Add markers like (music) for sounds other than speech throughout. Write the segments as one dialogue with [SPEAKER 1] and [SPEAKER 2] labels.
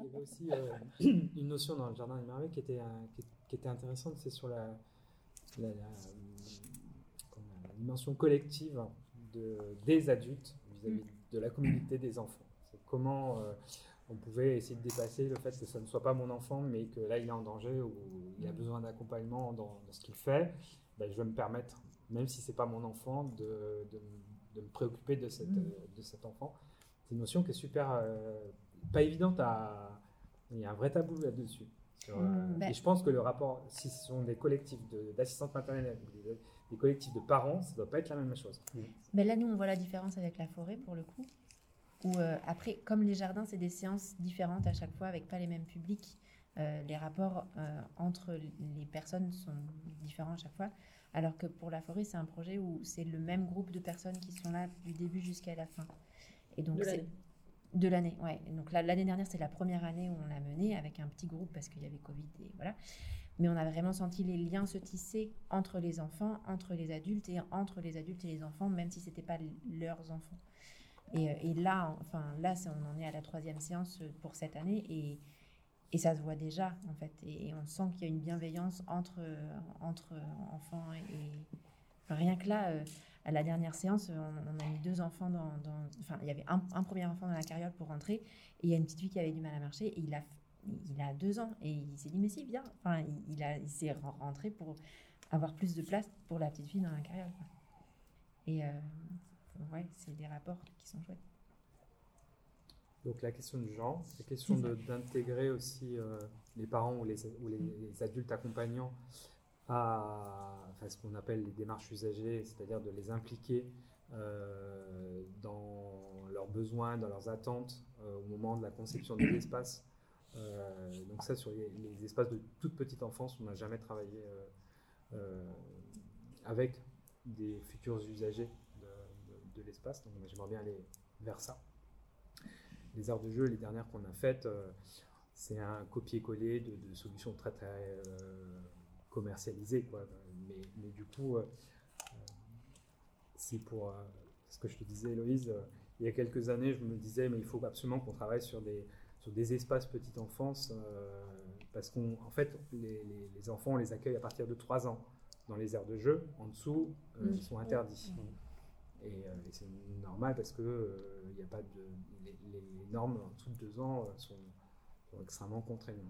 [SPEAKER 1] Il y avait aussi euh, (clears throat) une notion dans le jardin des merveilles qui était, qui, était intéressante, c'est sur la, la, dimension collective de, des adultes vis-à-vis de la communauté des enfants. C'est comment on pouvait essayer de dépasser le fait que ce ne soit pas mon enfant, mais que là il est en danger ou il a besoin d'accompagnement dans, ce qu'il fait. Ben, je vais me permettre, même si c'est pas mon enfant, de, de, me préoccuper de, cette, mm. de cet enfant. C'est une notion qui est super, euh, pas évidente à. Il y a un vrai tabou là-dessus. Mm. Euh, ben et je pense que le rapport, si ce sont des collectifs d'assistantes maternelles, des, des, collectifs de parents, ça ne doit pas être la même chose.
[SPEAKER 2] Mais ben là, nous, on voit la différence avec la forêt pour le coup. Ou euh, après, comme les jardins, c'est des séances différentes à chaque fois avec pas les mêmes publics. Euh, les rapports euh, entre les personnes sont différents à chaque fois. Alors que pour la forêt, c'est un projet où c'est le même groupe de personnes qui sont là du début jusqu'à la fin.
[SPEAKER 3] Et donc, de l'année.
[SPEAKER 2] Ouais. Donc l'année dernière, c'est la première année où on l'a mené avec un petit groupe parce qu'il y avait Covid et voilà. Mais on a vraiment senti les liens se tisser entre les enfants, entre les adultes et entre les adultes et les enfants, même si c'était pas leurs enfants. Et, et, là, enfin là, on en est à la troisième séance pour cette année et et ça se voit déjà, en fait. Et, on sent qu'il y a une bienveillance entre, entre enfants et. rien que là, euh, à la dernière séance, on, a mis deux enfants dans. enfin, il y avait un, premier enfant dans la carriole pour rentrer, et il y a une petite fille qui avait du mal à marcher, et il a, il a deux ans, et il s'est dit, mais si, viens. Enfin, il, a, il s'est rentré pour avoir plus de place pour la petite fille dans la carriole. Et euh, ouais, c'est des rapports qui sont chouettes.
[SPEAKER 1] Donc la question du genre, la question d'intégrer aussi euh, les parents ou les, ou les, adultes accompagnants à ce qu'on appelle les démarches usagées, c'est-à-dire de les impliquer euh, dans leurs besoins, dans leurs attentes euh, au moment de la conception des espaces. donc ça, sur les, espaces de toute petite enfance, on n'a jamais travaillé avec des futurs usagers de, de l'espace. Donc j'aimerais bien aller vers ça les aires de jeu, les dernières qu'on a faites, euh, c'est un copier-coller de, solutions très très euh, commercialisées. Quoi. Mais, mais, du coup, euh, c'est pour ce que je te disais, Héloïse, il y a quelques années, je me disais, mais il faut absolument qu'on travaille sur des, sur des espaces petite enfance, parce qu'en fait, les, les, enfants, on les accueille à partir de 3 ans dans les aires de jeu. En dessous, ils sont interdits. Euh, et, c'est normal parce que il euh, a pas de les, normes en dessous de deux ans euh, sont, extrêmement contraignantes.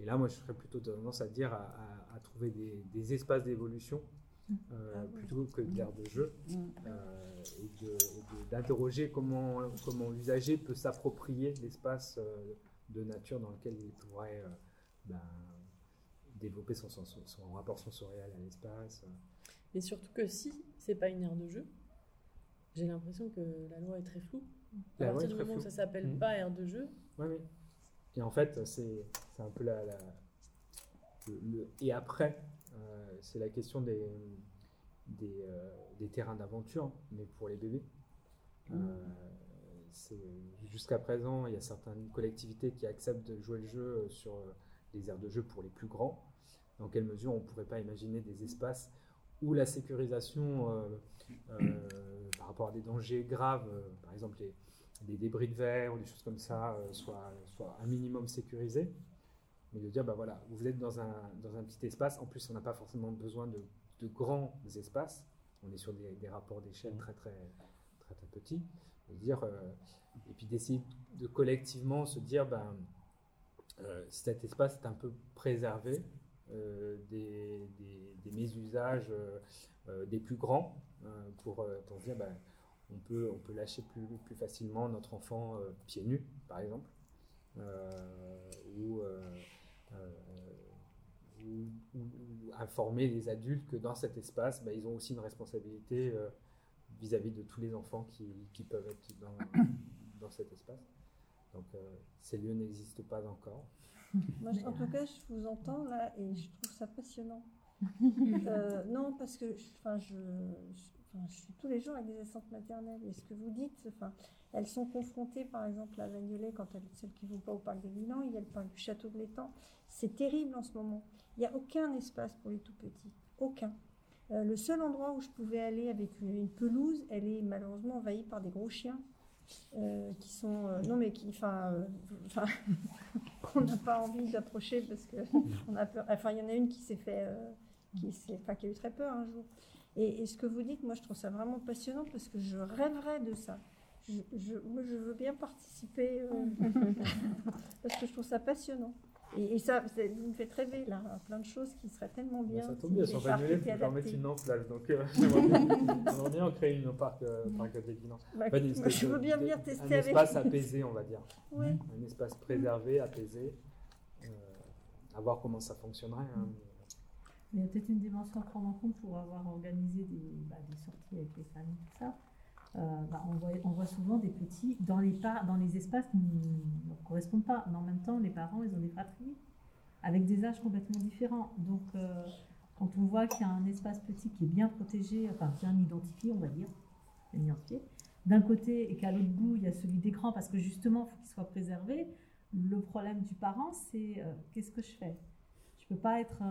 [SPEAKER 1] Et là, moi, je ferais plutôt tendance à dire à, trouver des, espaces d'évolution mmh. ah plutôt que d'air de jeu mmh. et d'interroger comment, comment l'usager peut s'approprier l'espace de nature dans lequel il pourrait ben, développer son, son, son, rapport sensoriel à l'espace.
[SPEAKER 3] Et surtout que si c'est pas une aire de jeu, j'ai l'impression que la loi est très floue. À partir du moment où ça s'appelle mmh. pas aire de jeu.
[SPEAKER 1] Oui. Et en fait, c'est un peu la. le, et après, euh, c'est la question des, des, euh, des terrains d'aventure, mais pour les bébés. Mmh. Euh, jusqu'à présent, il y a certaines collectivités qui acceptent de jouer le jeu sur les aires de jeu pour les plus grands. Dans quelle mesure on ne pourrait pas imaginer des espaces où la sécurisation par rapport à des dangers graves, par exemple les, des débris de verre ou des choses comme ça, soit, soit un minimum sécurisé. Mais de dire, bah voilà, vous êtes dans un, dans un petit espace, en plus on n'a pas forcément besoin de, de, grands espaces, on est sur des, des rapports d'échelle très, très très très petits, de dire, et puis d'essayer de collectivement se dire, ben, cet espace est un peu préservé, euh, des, des, mésusages euh, euh, des plus grands pour, pour dire ben, on, peut, on peut lâcher plus, plus facilement notre enfant pieds nus, par exemple, ou, informer les adultes que dans cet espace, ben, ils ont aussi une responsabilité vis-à-vis de tous les enfants qui, qui peuvent être dans, (coughs) dans cet espace. Donc ces lieux n'existent pas encore.
[SPEAKER 4] Moi, en tout cas, je vous entends là et je trouve ça passionnant. Euh, non, parce que enfin, je, je, suis tous les jours avec des assistantes maternelles et ce que vous dites, enfin, elles sont confrontées par exemple à Bagnolet quand elles, celles qui ne vont pas au parc des Milans, il y a le parc du Château de l'Étang. C'est terrible en ce moment. Il n'y a aucun espace pour les tout petits. Aucun. Euh, le seul endroit où je pouvais aller avec une pelouse, elle est malheureusement envahie par des gros chiens. Euh, qui sont non mais qui enfin (laughs) qu'on n'a pas envie d'approcher parce que (laughs) on a peur. Enfin, il y en a une qui s'est fait, qui, enfin, qui a eu très peur un jour. Et, ce que vous dites, moi, je trouve ça vraiment passionnant parce que je rêverais de ça. Je, moi, je veux bien participer euh, (laughs) parce que je trouve ça passionnant. Et, ça, vous me faites rêver là, plein de choses qui seraient tellement bien.
[SPEAKER 1] ça tombe bien, sont annulées pour permettre une enflage. Donc, euh, (laughs) j'aimerais bien créer une parc, euh, parc bah,
[SPEAKER 4] je veux bien venir tester
[SPEAKER 1] un avec Un espace apaisé, on va dire. Un espace préservé, apaisé. Euh, à voir comment ça fonctionnerait. Hein.
[SPEAKER 5] Il y a peut-être une dimension à prendre en compte pour avoir organisé des, bah, sorties avec les familles, tout ça. Euh, bah, on, voit, souvent des petits dans les, dans les espaces qui ne correspondent pas. Mais en même temps, les parents, ils ont des fratries avec des âges complètement différents. Donc, euh, quand on voit qu'il y a un espace petit qui est bien protégé, enfin bien identifié, on va dire, identifié, d'un côté et qu'à l'autre bout, il y a celui d'écran parce que justement, il faut qu'il soit préservé, le problème du parent, c'est euh, qu'est-ce que je fais? Ne peux pas être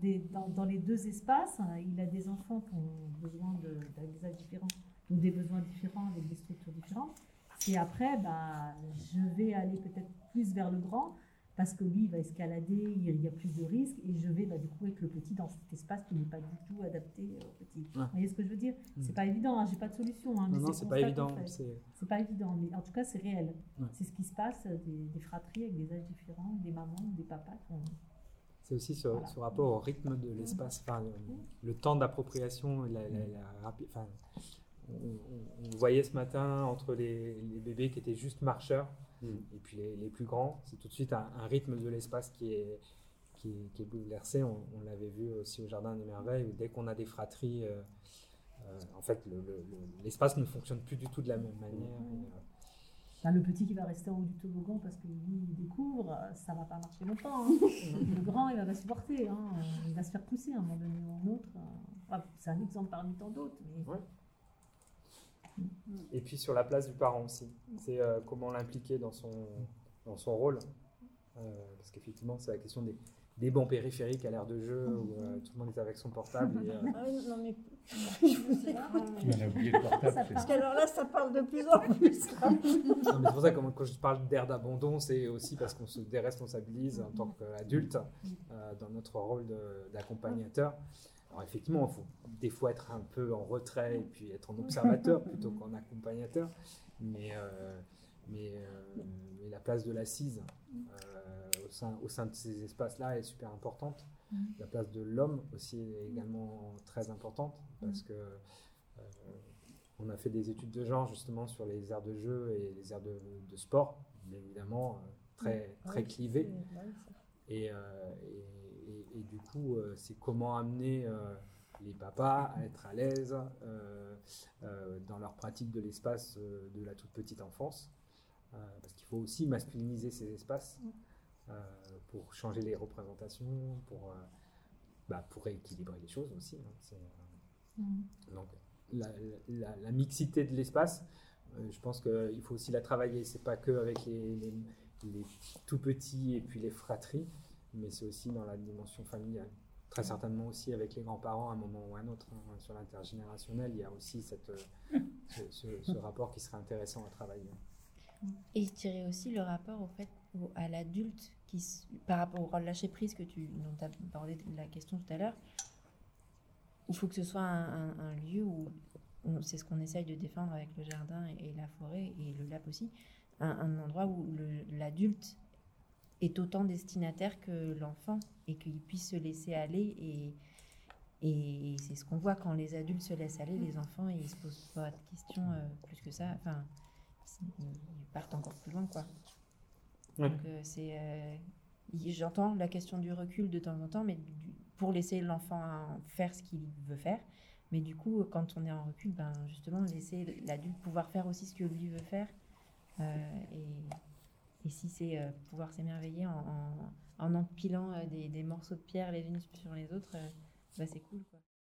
[SPEAKER 5] des, dans, dans, les deux espaces. Il a des enfants qui ont besoin des âges différents ou des besoins différents avec des structures différentes. Et après, bah, je vais aller peut-être plus vers le grand parce que lui, il va escalader, il y a plus de risques, et je vais bah, du coup avec le petit dans cet espace qui n'est pas du tout adapté au petit. Vous voyez ce que je veux dire? Mm. C'est pas évident, hein, j'ai pas de solution. Hein,
[SPEAKER 1] non, non, c'est pas évident.
[SPEAKER 5] C'est pas évident, mais en tout cas, c'est réel. C'est ce qui se passe, des, fratries avec des âges différents, des mamans, des papas.
[SPEAKER 1] C'est aussi ce, rapport au rythme de l'espace, enfin, le, temps d'appropriation, la, la, la, on, voyait ce matin entre les, bébés qui étaient juste marcheurs mm. et puis les, plus grands, c'est tout de suite un, rythme de l'espace qui est, qui, est bouleversé. On, l'avait vu aussi au Jardin des Merveilles, où dès qu'on a des fratries, euh, euh, en fait, l'espace ne fonctionne plus du tout de la même manière.
[SPEAKER 5] Euh, le petit qui va rester en haut du toboggan parce que lui il découvre, ça va pas marcher longtemps. Hein. (laughs) le grand il va pas supporter, hein. il va se faire pousser à un moment donné ou à un autre. c'est un exemple parmi tant d'autres. Mais...
[SPEAKER 1] Et puis sur la place du parent aussi. C'est euh, comment l'impliquer dans son, dans son rôle. Euh, parce qu'effectivement, c'est la question des, des bancs périphériques à l'ère de jeu où euh, tout le monde est avec son portable. Et, (laughs)
[SPEAKER 4] ah oui, non, mais (laughs) je vous ai a oublié le portable. Parce qu'alors là, ça parle de plus en plus.
[SPEAKER 1] c'est pour ça que quand je parle d'air d'abandon, c'est aussi parce qu'on se déresponsabilise en tant qu'adulte dans notre rôle d'accompagnateur. Alors effectivement, il faut des fois être un peu en retrait et puis être en observateur plutôt qu'en accompagnateur, mais, euh, mais, euh, mais, la place de l'assise euh, au, sein, au sein de ces espaces-là est super importante. Mm. La place de l'homme aussi est également très importante parce que on a fait des études de genre justement sur les aires de jeu et les aires de, de sport, évidemment très, très clivées. et, et, du coup, euh, c'est comment amener euh, les papas à être à l'aise euh, dans leur pratique de l'espace de la toute petite enfance. parce qu'il faut aussi masculiniser ces espaces pour changer les représentations, pour, bah, pour rééquilibrer les choses aussi. Hein. Mm. Donc, la, mixité de l'espace, je pense qu'il faut aussi la travailler. C'est pas que avec les, les, tout petits et puis les fratries, mais c'est aussi dans la dimension familiale. Très certainement aussi avec les grands-parents à un moment ou à un autre. Hein, sur l'intergénérationnel, il y a aussi cette, euh, ce, rapport qui serait intéressant à travailler.
[SPEAKER 2] Et je dirais aussi le rapport au fait à l'adulte qui par rapport au rôle lâcher prise que tu dont as de la question tout à l'heure. Il faut que ce soit un, lieu où c'est ce qu'on essaye de défendre avec le jardin et, la forêt et le lab aussi, un, un endroit où l'adulte est autant destinataire que l'enfant et qu'il puisse se laisser aller. Et, et c'est ce qu'on voit quand les adultes se laissent aller, les enfants, ils se posent pas de questions euh, plus que ça. Enfin, ils partent encore plus loin, quoi. Donc, euh, c'est. Euh, j'entends la question du recul de temps en temps, mais pour laisser l'enfant faire ce qu'il veut faire. Mais du coup, quand on est en recul, ben justement, laisser l'adulte pouvoir faire aussi ce que lui veut faire. et et si c'est euh, pouvoir s'émerveiller en, en, empilant euh, des, des, morceaux de pierre les unes sur les autres, euh, bah c'est cool. Quoi.